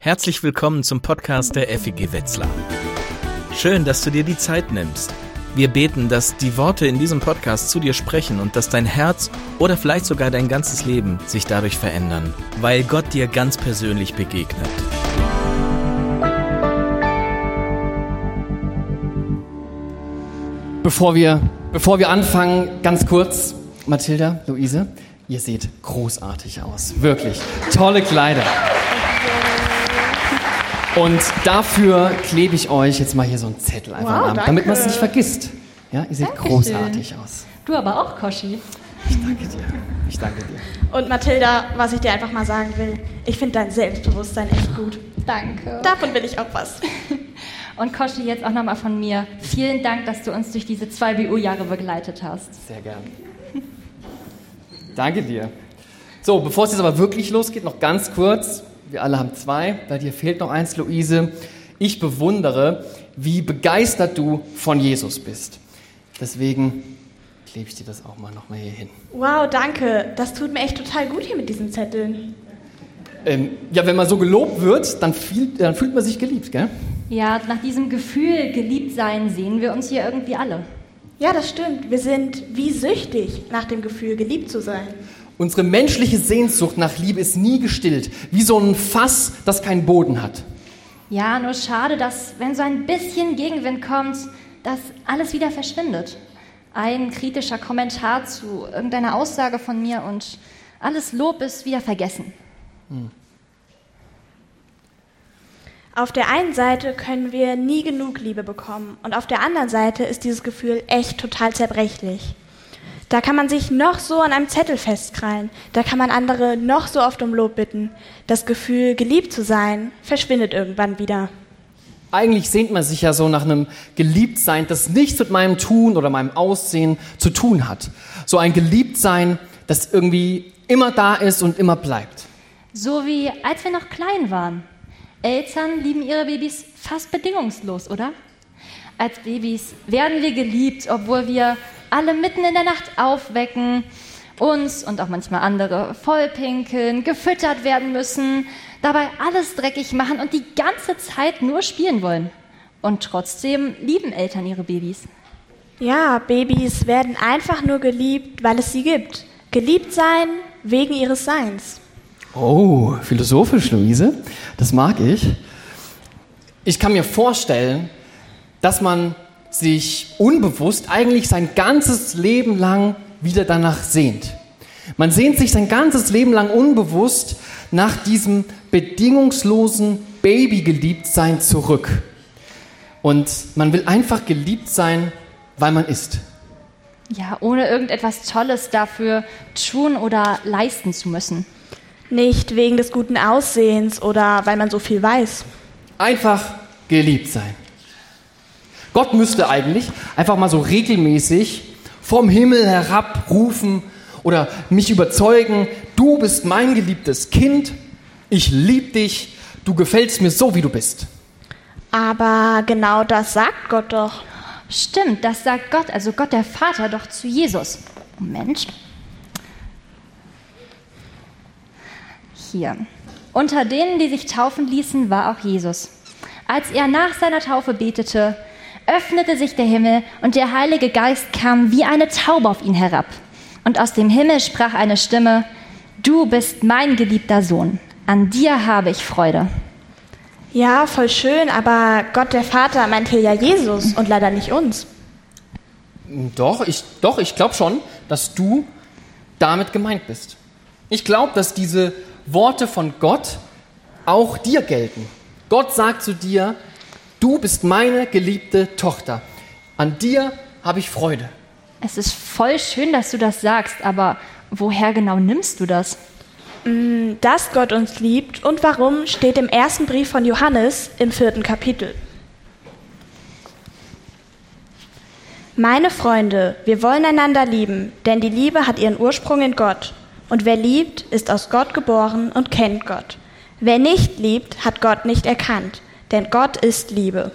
Herzlich willkommen zum Podcast der FEG Wetzlar. Schön, dass du dir die Zeit nimmst. Wir beten, dass die Worte in diesem Podcast zu dir sprechen und dass dein Herz oder vielleicht sogar dein ganzes Leben sich dadurch verändern, weil Gott dir ganz persönlich begegnet. Bevor wir, bevor wir anfangen, ganz kurz, Mathilda, Luise, ihr seht großartig aus. Wirklich. Tolle Kleider. Und dafür klebe ich euch jetzt mal hier so einen Zettel einfach Wow, an, danke. damit man es nicht vergisst. Ja, ihr seht Dankeschön. großartig aus. Du aber auch, Koschi. Ich danke dir. Ich danke dir. Und Mathilda, was ich dir einfach mal sagen will, ich finde dein Selbstbewusstsein echt gut. Danke. Davon will ich auch was. Und Koschi, jetzt auch nochmal von mir. Vielen Dank, dass du uns durch diese zwei BU-Jahre begleitet hast. Sehr gern. Danke dir. So, bevor es jetzt aber wirklich losgeht, noch ganz kurz. Wir alle haben zwei. Bei dir fehlt noch eins, Luise. Ich bewundere, wie begeistert du von Jesus bist. Deswegen klebe ich dir das auch mal noch mal hier hin. Wow, danke. Das tut mir echt total gut hier mit diesen Zetteln. Ähm, ja, wenn man so gelobt wird, dann, fühl, dann fühlt man sich geliebt, gell? Ja, nach diesem Gefühl, geliebt sein, sehen wir uns hier irgendwie alle. Ja, das stimmt. Wir sind wie süchtig nach dem Gefühl, geliebt zu sein. Unsere menschliche Sehnsucht nach Liebe ist nie gestillt, wie so ein Fass, das keinen Boden hat. Ja, nur schade, dass, wenn so ein bisschen Gegenwind kommt, dass alles wieder verschwindet. Ein kritischer Kommentar zu irgendeiner Aussage von mir und alles Lob ist wieder vergessen. Auf der einen Seite können wir nie genug Liebe bekommen und auf der anderen Seite ist dieses Gefühl echt total zerbrechlich. Da kann man sich noch so an einem Zettel festkrallen, da kann man andere noch so oft um Lob bitten. Das Gefühl, geliebt zu sein, verschwindet irgendwann wieder. Eigentlich sehnt man sich ja so nach einem Geliebtsein, das nichts mit meinem Tun oder meinem Aussehen zu tun hat. So ein Geliebtsein, das irgendwie immer da ist und immer bleibt. So wie als wir noch klein waren. Eltern lieben ihre Babys fast bedingungslos, oder? Als Babys werden wir geliebt, obwohl wir alle mitten in der Nacht aufwecken, uns und auch manchmal andere vollpinkeln, gefüttert werden müssen, dabei alles dreckig machen und die ganze Zeit nur spielen wollen. Und trotzdem lieben Eltern ihre Babys. Ja, Babys werden einfach nur geliebt, weil es sie gibt. Geliebt sein wegen ihres Seins. Oh, philosophisch, Luise. Das mag ich. Ich kann mir vorstellen, dass man sich unbewusst eigentlich sein ganzes Leben lang wieder danach sehnt. Man sehnt sich sein ganzes Leben lang unbewusst nach diesem bedingungslosen Babygeliebtsein zurück. Und man will einfach geliebt sein, weil man ist. Ja, ohne irgendetwas Tolles dafür tun oder leisten zu müssen. Nicht wegen des guten Aussehens oder weil man so viel weiß. Einfach geliebt sein. Gott müsste eigentlich einfach mal so regelmäßig vom Himmel herab rufen oder mich überzeugen, du bist mein geliebtes Kind, ich liebe dich, du gefällst mir so, wie du bist. Aber genau das sagt Gott doch. Stimmt, das sagt Gott, also Gott der Vater doch zu Jesus. Moment. Hier. Unter denen, die sich taufen ließen, war auch Jesus. Als er nach seiner Taufe betete, öffnete sich der Himmel und der Heilige Geist kam wie eine Taube auf ihn herab. Und aus dem Himmel sprach eine Stimme, Du bist mein geliebter Sohn, an dir habe ich Freude. Ja, voll schön, aber Gott der Vater meint hier ja Jesus und leider nicht uns. Doch, ich, doch, ich glaube schon, dass du damit gemeint bist. Ich glaube, dass diese Worte von Gott auch dir gelten. Gott sagt zu dir, du bist meine geliebte Tochter. An dir habe ich Freude. Es ist voll schön, dass du das sagst, aber woher genau nimmst du das? Dass Gott uns liebt und warum steht im ersten Brief von Johannes im vierten Kapitel. Meine Freunde, wir wollen einander lieben, denn die Liebe hat ihren Ursprung in Gott. Und wer liebt, ist aus Gott geboren und kennt Gott. Wer nicht liebt, hat Gott nicht erkannt, denn Gott ist Liebe.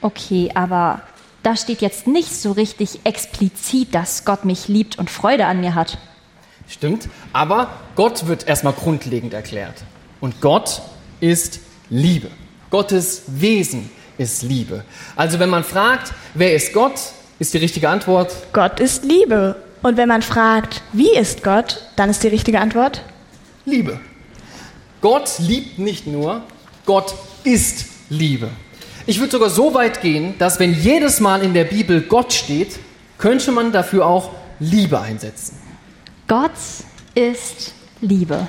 Okay, aber da steht jetzt nicht so richtig explizit, dass Gott mich liebt und Freude an mir hat. Stimmt. Aber Gott wird erstmal grundlegend erklärt. Und Gott ist Liebe. Gottes Wesen ist Liebe. Also wenn man fragt, wer ist Gott, ist die richtige Antwort. Gott ist Liebe. Und wenn man fragt, wie ist Gott, dann ist die richtige Antwort Liebe. Gott liebt nicht nur, Gott ist Liebe. Ich würde sogar so weit gehen, dass wenn jedes Mal in der Bibel Gott steht, könnte man dafür auch Liebe einsetzen. Gott ist Liebe.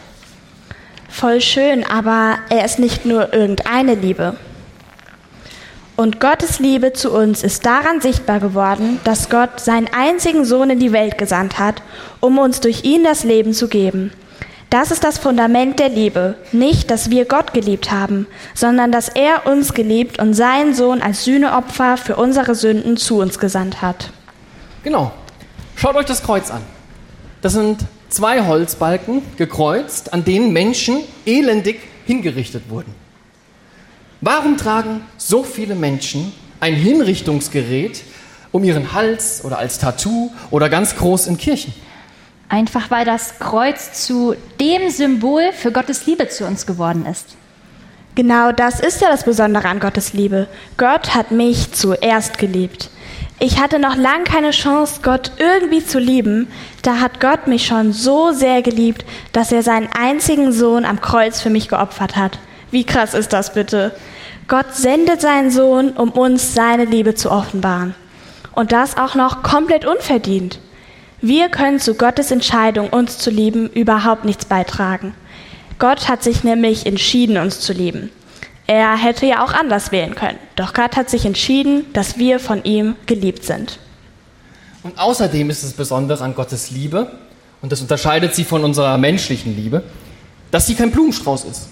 Voll schön, aber er ist nicht nur irgendeine Liebe. Und Gottes Liebe zu uns ist daran sichtbar geworden, dass Gott seinen einzigen Sohn in die Welt gesandt hat, um uns durch ihn das Leben zu geben. Das ist das Fundament der Liebe. Nicht, dass wir Gott geliebt haben, sondern dass er uns geliebt und seinen Sohn als Sühneopfer für unsere Sünden zu uns gesandt hat. Genau. Schaut euch das Kreuz an. Das sind zwei Holzbalken gekreuzt, an denen Menschen elendig hingerichtet wurden. Warum tragen so viele Menschen ein Hinrichtungsgerät um ihren Hals oder als Tattoo oder ganz groß in Kirchen? Einfach weil das Kreuz zu dem Symbol für Gottes Liebe zu uns geworden ist. Genau das ist ja das Besondere an Gottes Liebe. Gott hat mich zuerst geliebt. Ich hatte noch lang keine Chance, Gott irgendwie zu lieben. Da hat Gott mich schon so sehr geliebt, dass er seinen einzigen Sohn am Kreuz für mich geopfert hat. Wie krass ist das bitte? Gott sendet seinen Sohn, um uns seine Liebe zu offenbaren. Und das auch noch komplett unverdient. Wir können zu Gottes Entscheidung, uns zu lieben, überhaupt nichts beitragen. Gott hat sich nämlich entschieden, uns zu lieben. Er hätte ja auch anders wählen können. Doch Gott hat sich entschieden, dass wir von ihm geliebt sind. Und außerdem ist es Besondere an Gottes Liebe, und das unterscheidet sie von unserer menschlichen Liebe, dass sie kein Blumenstrauß ist.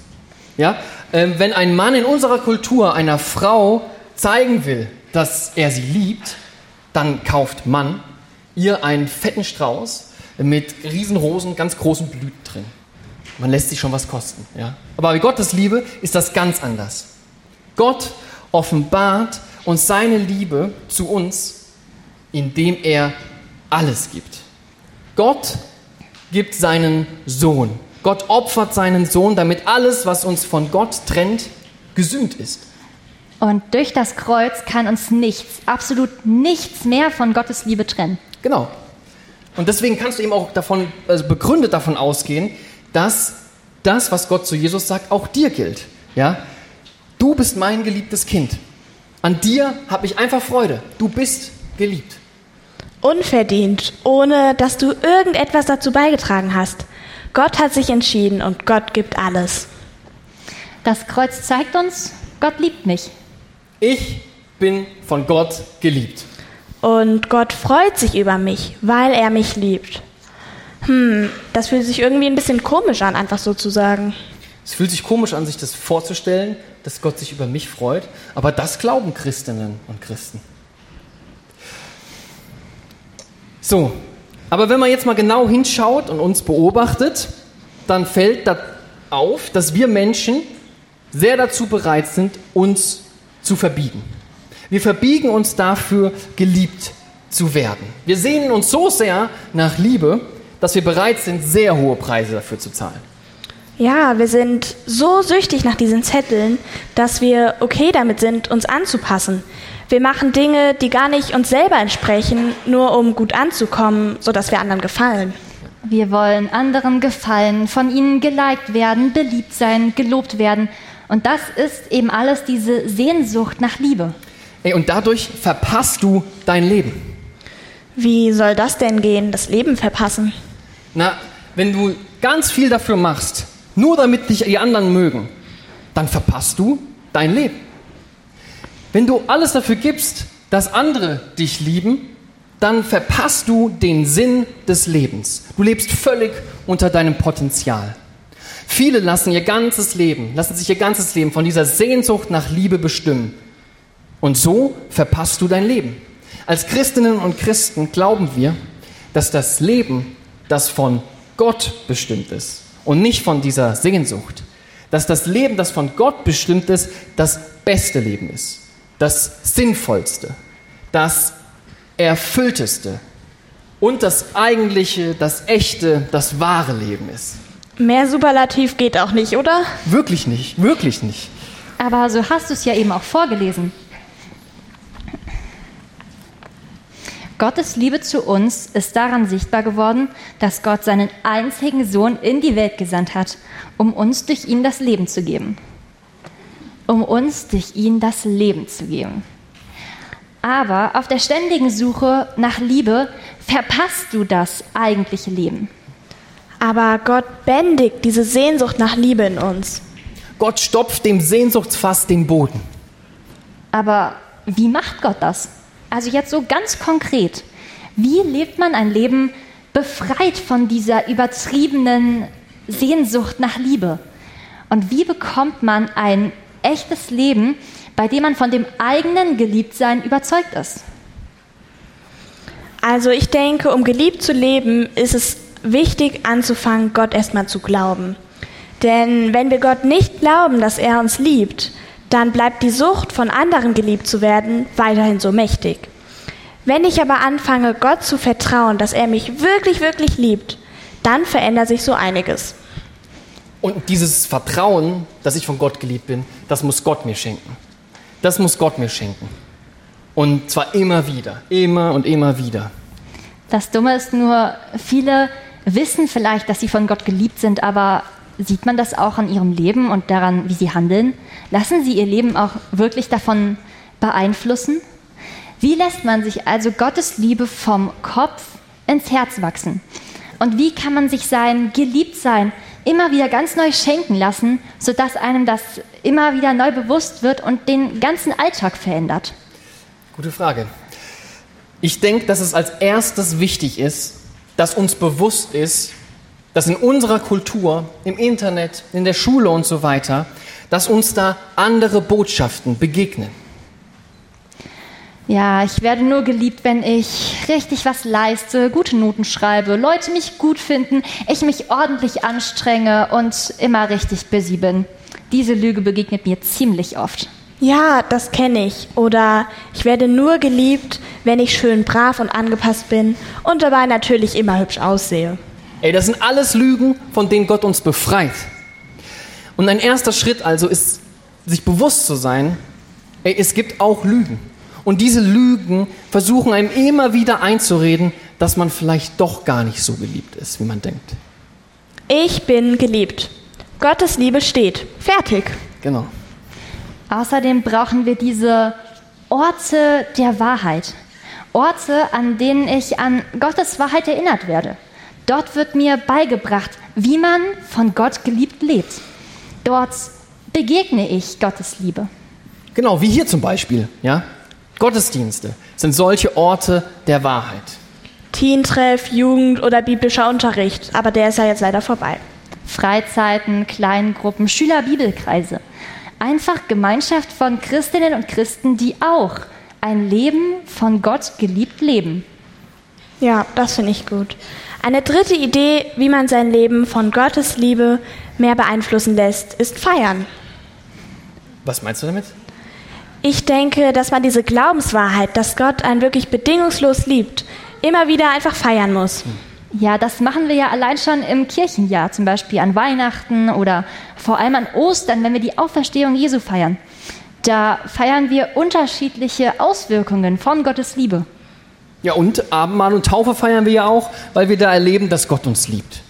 Ja? Ähm, wenn ein Mann in unserer Kultur einer Frau zeigen will, dass er sie liebt, dann kauft Mann ihr einen fetten Strauß mit Riesenrosen, ganz großen Blüten drin. Man lässt sich schon was kosten. Ja? Aber bei Gottes Liebe ist das ganz anders. Gott offenbart uns seine Liebe zu uns, indem er alles gibt. Gott gibt seinen Sohn. Gott opfert seinen Sohn, damit alles, was uns von Gott trennt, gesühnt ist. Und durch das Kreuz kann uns nichts, absolut nichts mehr von Gottes Liebe trennen. Genau. Und deswegen kannst du eben auch davon, also begründet davon ausgehen, dass das, was Gott zu Jesus sagt, auch dir gilt. Ja? Du bist mein geliebtes Kind. An dir habe ich einfach Freude. Du bist geliebt. Unverdient, ohne dass du irgendetwas dazu beigetragen hast. Gott hat sich entschieden und Gott gibt alles. Das Kreuz zeigt uns, Gott liebt mich. Ich bin von Gott geliebt. Und Gott freut sich über mich, weil er mich liebt. Hm, das fühlt sich irgendwie ein bisschen komisch an, einfach so zu sagen. Es fühlt sich komisch an, sich das vorzustellen, dass Gott sich über mich freut, aber das glauben Christinnen und Christen. So, aber wenn man jetzt mal genau hinschaut und uns beobachtet, dann fällt da auf, dass wir Menschen sehr dazu bereit sind, uns zu verbiegen. Wir verbiegen uns dafür, geliebt zu werden. Wir sehnen uns so sehr nach Liebe, dass wir bereit sind, sehr hohe Preise dafür zu zahlen. Ja, wir sind so süchtig nach diesen Zetteln, dass wir okay damit sind, uns anzupassen. Wir machen Dinge, die gar nicht uns selber entsprechen, nur um gut anzukommen, sodass wir anderen gefallen. Wir wollen anderen gefallen, von ihnen geliked werden, beliebt sein, gelobt werden. Und das ist eben alles diese Sehnsucht nach Liebe. Ey, und dadurch verpasst du dein Leben. Wie soll das denn gehen, das Leben verpassen? Na, wenn du ganz viel dafür machst, nur damit dich die anderen mögen, dann verpasst du dein Leben. Wenn du alles dafür gibst, dass andere dich lieben, dann verpasst du den Sinn des Lebens. Du lebst völlig unter deinem Potenzial. Viele lassen ihr ganzes Leben, lassen sich ihr ganzes Leben von dieser Sehnsucht nach Liebe bestimmen. Und so verpasst du dein Leben. Als Christinnen und Christen glauben wir, dass das Leben, das von Gott bestimmt ist und nicht von dieser Sehnsucht, dass das Leben, das von Gott bestimmt ist, das beste Leben ist, das sinnvollste, das erfüllteste, und das eigentliche, das echte, das wahre Leben ist. Mehr Superlativ geht auch nicht, oder? Wirklich nicht, wirklich nicht. Aber so hast du es ja eben auch vorgelesen. Gottes Liebe zu uns ist daran sichtbar geworden, dass Gott seinen einzigen Sohn in die Welt gesandt hat, um uns durch ihn das Leben zu geben. Um uns durch ihn das Leben zu geben. Aber auf der ständigen Suche nach Liebe verpasst du das eigentliche Leben. Aber Gott bändigt diese Sehnsucht nach Liebe in uns. Gott stopft dem Sehnsuchtsfass den Boden. Aber wie macht Gott das? Also jetzt so ganz konkret. Wie lebt man ein Leben befreit von dieser übertriebenen Sehnsucht nach Liebe? Und wie bekommt man ein echtes Leben, bei dem man von dem eigenen Geliebtsein überzeugt ist? Also ich denke, um geliebt zu leben, ist es wichtig anzufangen, Gott erstmal zu glauben. Denn wenn wir Gott nicht glauben, dass er uns liebt, dann bleibt die Sucht, von anderen geliebt zu werden, weiterhin so mächtig. Wenn ich aber anfange, Gott zu vertrauen, dass er mich wirklich, wirklich liebt, dann verändert sich so einiges. Und dieses Vertrauen, dass ich von Gott geliebt bin, das muss Gott mir schenken. Das muss Gott mir schenken. Und zwar immer wieder, immer und immer wieder. Das Dumme ist nur, viele wissen vielleicht, dass sie von Gott geliebt sind, aber sieht man das auch an ihrem Leben und daran, wie sie handeln? Lassen sie ihr Leben auch wirklich davon beeinflussen? Wie lässt man sich also Gottes Liebe vom Kopf ins Herz wachsen? Und wie kann man sich sein Geliebtsein immer wieder ganz neu schenken lassen, sodass einem das immer wieder neu bewusst wird und den ganzen Alltag verändert? Gute Frage. Ich denke, dass es als erstes wichtig ist, dass uns bewusst ist, dass in unserer Kultur, im Internet, in der Schule und so weiter, dass uns da andere Botschaften begegnen. Ja, ich werde nur geliebt, wenn ich richtig was leiste, gute Noten schreibe, Leute mich gut finden, ich mich ordentlich anstrenge und immer richtig busy bin. Diese Lüge begegnet mir ziemlich oft. Ja, das kenne ich. Oder ich werde nur geliebt, wenn ich schön brav und angepasst bin und dabei natürlich immer hübsch aussehe. Ey, das sind alles Lügen, von denen Gott uns befreit. Und ein erster Schritt also ist, sich bewusst zu sein, ey, es gibt auch Lügen. Und diese Lügen versuchen einem immer wieder einzureden, dass man vielleicht doch gar nicht so geliebt ist, wie man denkt. Ich bin geliebt. Gottes Liebe steht. Fertig. Genau. Außerdem brauchen wir diese Orte der Wahrheit. Orte, an denen ich an Gottes Wahrheit erinnert werde. Dort wird mir beigebracht, wie man von Gott geliebt lebt. Dort begegne ich Gottes Liebe. Genau, wie hier zum Beispiel. Ja? Gottesdienste sind solche Orte der Wahrheit. Teentreff, Jugend oder biblischer Unterricht, aber der ist ja jetzt leider vorbei. Freizeiten, Kleingruppen, Schülerbibelkreise. Einfach Gemeinschaft von Christinnen und Christen, die auch ein Leben von Gott geliebt leben. Ja, das finde ich gut. Eine dritte Idee, wie man sein Leben von Gottes Liebe mehr beeinflussen lässt, ist Feiern. Was meinst du damit? Ich denke, dass man diese Glaubenswahrheit, dass Gott einen wirklich bedingungslos liebt, immer wieder einfach feiern muss. Ja, das machen wir ja allein schon im Kirchenjahr, zum Beispiel an Weihnachten oder vor allem an Ostern, wenn wir die Auferstehung Jesu feiern. Da feiern wir unterschiedliche Auswirkungen von Gottes Liebe. Ja, und Abendmahl und Taufe feiern wir ja auch, weil wir da erleben, dass Gott uns liebt.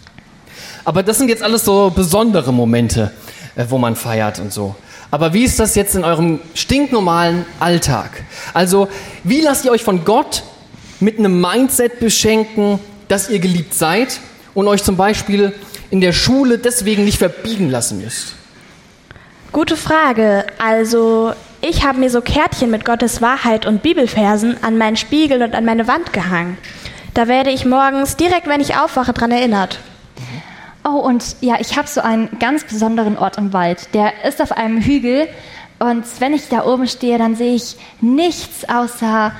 Aber das sind jetzt alles so besondere Momente, äh, wo man feiert und so. Aber wie ist das jetzt in eurem stinknormalen Alltag? Also, wie lasst ihr euch von Gott mit einem Mindset beschenken, dass ihr geliebt seid und euch zum Beispiel in der Schule deswegen nicht verbiegen lassen müsst? Gute Frage. Also, ich habe mir so Kärtchen mit Gottes Wahrheit und Bibelversen an meinen Spiegel und an meine Wand gehangen. Da werde ich morgens direkt, wenn ich aufwache, dran erinnert. Oh, und ja, ich habe so einen ganz besonderen Ort im Wald. Der ist auf einem Hügel. Und wenn ich da oben stehe, dann sehe ich nichts außer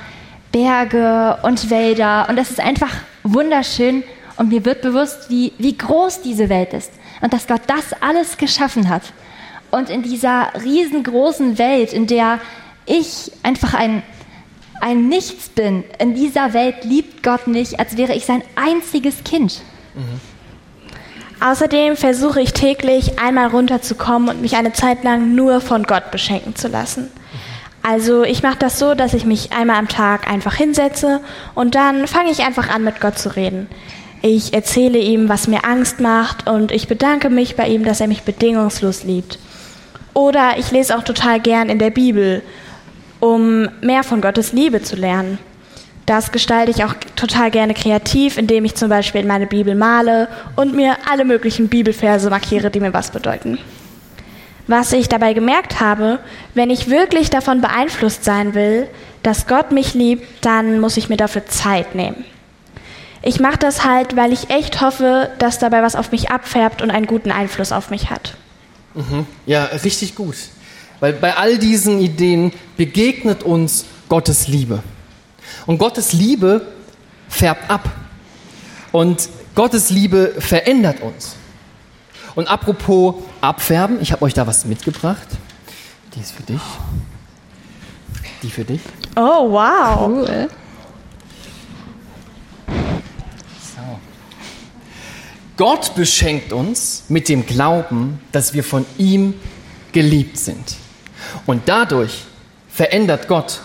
Berge und Wälder. Und das ist einfach wunderschön. Und mir wird bewusst, wie, wie groß diese Welt ist. Und dass Gott das alles geschaffen hat. Und in dieser riesengroßen Welt, in der ich einfach ein, ein Nichts bin in dieser Welt, liebt Gott mich, als wäre ich sein einziges Kind. Außerdem versuche ich täglich einmal runterzukommen und mich eine Zeit lang nur von Gott beschenken zu lassen. Also ich mache das so, dass ich mich einmal am Tag einfach hinsetze und dann fange ich einfach an, mit Gott zu reden. Ich erzähle ihm, was mir Angst macht und ich bedanke mich bei ihm, dass er mich bedingungslos liebt. Oder ich lese auch total gern in der Bibel, um mehr von Gottes Liebe zu lernen. Das gestalte ich auch total gerne kreativ, indem ich zum Beispiel in meine Bibel male und mir alle möglichen Bibelverse markiere, die mir was bedeuten. Was ich dabei gemerkt habe, wenn ich wirklich davon beeinflusst sein will, dass Gott mich liebt, dann muss ich mir dafür Zeit nehmen. Ich mache das halt, weil ich echt hoffe, dass dabei was auf mich abfärbt und einen guten Einfluss auf mich hat. Mhm. Ja, richtig gut. Weil bei all diesen Ideen begegnet uns Gottes Liebe. Und Gottes Liebe färbt ab. Und Gottes Liebe verändert uns. Und apropos abfärben, ich habe euch da was mitgebracht. Die ist für dich. Die für dich. Oh, wow. Cool. So. Gott beschenkt uns mit dem Glauben, dass wir von ihm geliebt sind. Und dadurch verändert Gott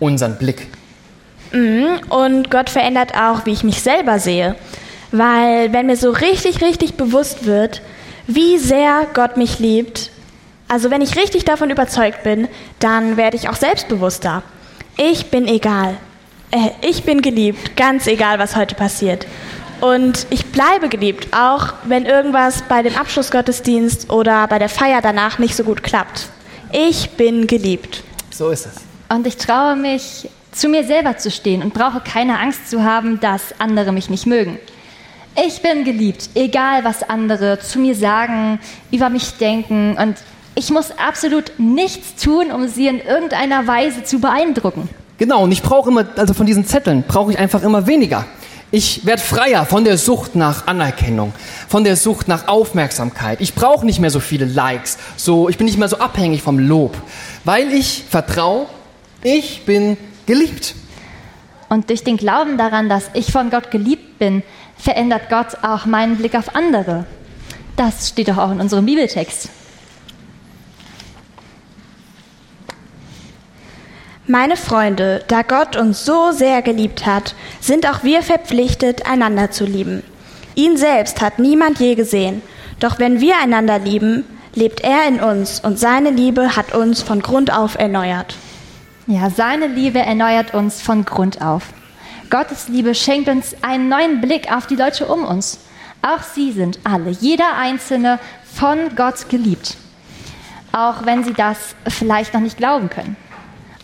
unseren Blick. Und Gott verändert auch, wie ich mich selber sehe. Weil wenn mir so richtig, richtig bewusst wird, wie sehr Gott mich liebt, also wenn ich richtig davon überzeugt bin, dann werde ich auch selbstbewusster. Ich bin egal. Äh, ich bin geliebt, ganz egal, was heute passiert. Und ich bleibe geliebt, auch wenn irgendwas bei dem Abschlussgottesdienst oder bei der Feier danach nicht so gut klappt. Ich bin geliebt. So ist es. Und ich traue mich, zu mir selber zu stehen und brauche keine Angst zu haben, dass andere mich nicht mögen. Ich bin geliebt, egal was andere zu mir sagen, über mich denken und ich muss absolut nichts tun, um sie in irgendeiner Weise zu beeindrucken. Genau, und ich brauche immer, also von diesen Zetteln brauche ich einfach immer weniger. Ich werde freier von der Sucht nach Anerkennung, von der Sucht nach Aufmerksamkeit. Ich brauche nicht mehr so viele Likes, so, ich bin nicht mehr so abhängig vom Lob, weil ich vertraue, ich bin geliebt. Und durch den Glauben daran, dass ich von Gott geliebt bin, verändert Gott auch meinen Blick auf andere. Das steht doch auch in unserem Bibeltext. Meine Freunde, da Gott uns so sehr geliebt hat, sind auch wir verpflichtet, einander zu lieben. Ihn selbst hat niemand je gesehen, doch wenn wir einander lieben, lebt er in uns und seine Liebe hat uns von Grund auf erneuert. Ja, seine Liebe erneuert uns von Grund auf. Gottes Liebe schenkt uns einen neuen Blick auf die Leute um uns. Auch sie sind alle, jeder einzelne, von Gott geliebt. Auch wenn sie das vielleicht noch nicht glauben können.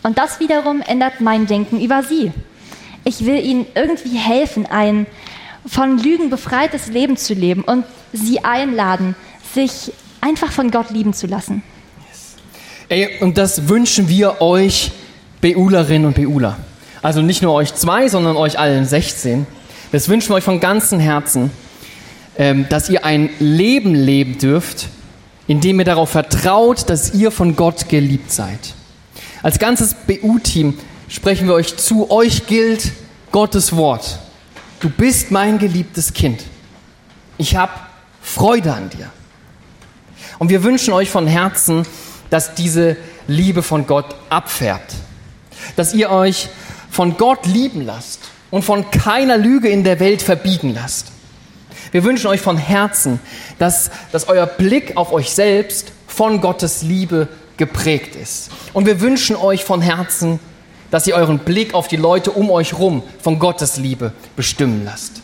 Und das wiederum ändert mein Denken über sie. Ich will ihnen irgendwie helfen, ein von Lügen befreites Leben zu leben und sie einladen, sich einfach von Gott lieben zu lassen. Ey, und das wünschen wir euch, Beulerinnen und Beuler. Also nicht nur euch zwei, sondern euch allen 16. Das wünschen wir euch von ganzem Herzen, ähm, dass ihr ein Leben leben dürft, in dem ihr darauf vertraut, dass ihr von Gott geliebt seid. Als ganzes BU-Team sprechen wir euch zu, euch gilt Gottes Wort. Du bist mein geliebtes Kind. Ich habe Freude an dir. Und wir wünschen euch von Herzen, dass diese Liebe von Gott abfärbt. Dass ihr euch von Gott lieben lasst und von keiner Lüge in der Welt verbiegen lasst. Wir wünschen euch von Herzen, dass, dass euer Blick auf euch selbst von Gottes Liebe geprägt ist. Und wir wünschen euch von Herzen, dass ihr euren Blick auf die Leute um euch rum von Gottes Liebe bestimmen lasst.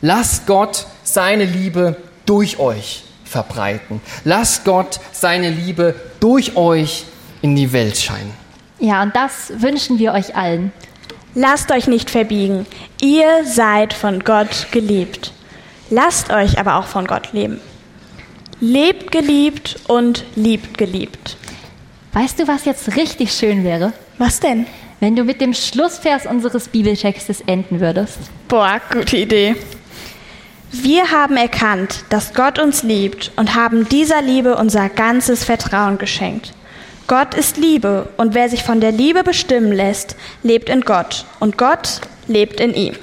Lasst Gott seine Liebe durch euch verbreiten. Lasst Gott seine Liebe durch euch in die Welt scheinen. Ja, und das wünschen wir euch allen. Lasst euch nicht verbiegen. Ihr seid von Gott geliebt. Lasst euch aber auch von Gott leben. Lebt geliebt und liebt geliebt. Weißt du, was jetzt richtig schön wäre? Was denn? Wenn du mit dem Schlussvers unseres Bibeltextes enden würdest. Boah, gute Idee. Wir haben erkannt, dass Gott uns liebt und haben dieser Liebe unser ganzes Vertrauen geschenkt. Gott ist Liebe und wer sich von der Liebe bestimmen lässt, lebt in Gott und Gott lebt in ihm.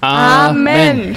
Amen.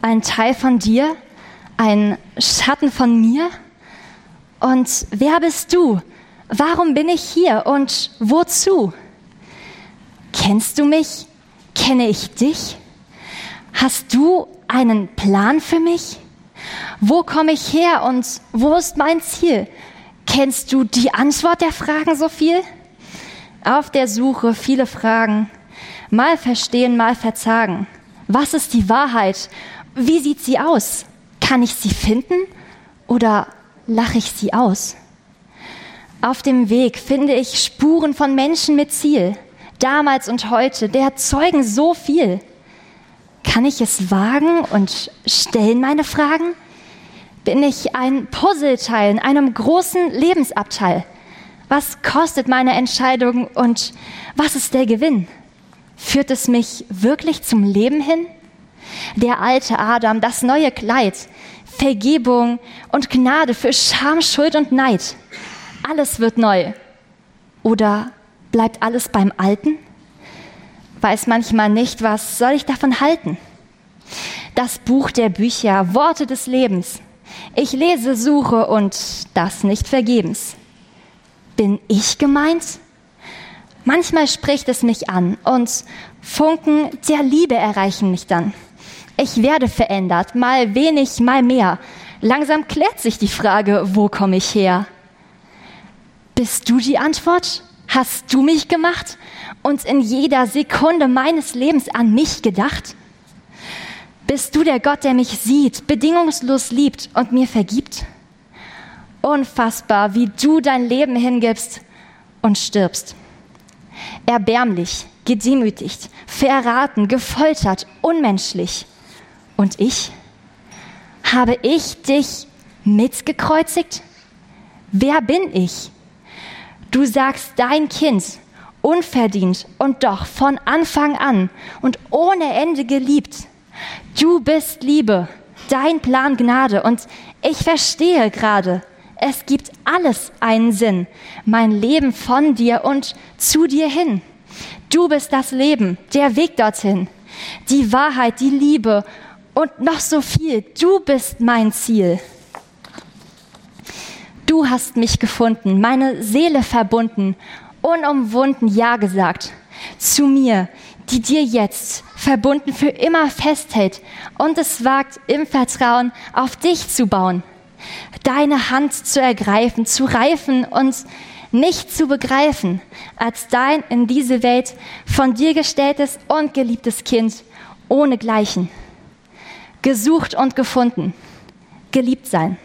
Ein Teil von dir? Ein Schatten von mir? Und wer bist du? Warum bin ich hier und wozu? Kennst du mich? Kenne ich dich? Hast du einen Plan für mich? Wo komme ich her und wo ist mein Ziel? Kennst du die Antwort der Fragen so viel? Auf der Suche viele Fragen, mal verstehen, mal verzagen. Was ist die Wahrheit? Wie sieht sie aus? Kann ich sie finden oder lache ich sie aus? Auf dem Weg finde ich Spuren von Menschen mit Ziel, damals und heute, der zeugen so viel. Kann ich es wagen und stellen meine Fragen? Bin ich ein Puzzleteil in einem großen Lebensabteil? Was kostet meine Entscheidung und was ist der Gewinn? Führt es mich wirklich zum Leben hin? Der alte Adam, das neue Kleid, Vergebung und Gnade für Scham, Schuld und Neid. Alles wird neu. Oder bleibt alles beim Alten? Weiß manchmal nicht, was soll ich davon halten? Das Buch der Bücher, Worte des Lebens. Ich lese, suche und das nicht vergebens. Bin ich gemeint? Manchmal spricht es mich an und Funken der Liebe erreichen mich dann. Ich werde verändert, mal wenig, mal mehr. Langsam klärt sich die Frage, wo komme ich her? Bist du die Antwort? Hast du mich gemacht und in jeder Sekunde meines Lebens an mich gedacht? Bist du der Gott, der mich sieht, bedingungslos liebt und mir vergibt? Unfassbar, wie du dein Leben hingibst und stirbst erbärmlich, gedemütigt, verraten, gefoltert, unmenschlich. Und ich? Habe ich dich mitgekreuzigt? Wer bin ich? Du sagst dein Kind, unverdient und doch von Anfang an und ohne Ende geliebt. Du bist Liebe, dein Plan Gnade und ich verstehe gerade, es gibt alles einen Sinn. Mein Leben von dir und zu dir hin. Du bist das Leben, der Weg dorthin. Die Wahrheit, die Liebe und noch so viel. Du bist mein Ziel. Du hast mich gefunden, meine Seele verbunden, unumwunden Ja gesagt. Zu mir, die dir jetzt verbunden für immer festhält und es wagt, im Vertrauen auf dich zu bauen deine Hand zu ergreifen, zu reifen und nicht zu begreifen, als dein in diese Welt von dir gestelltes und geliebtes Kind ohne Gleichen. Gesucht und gefunden, geliebt sein.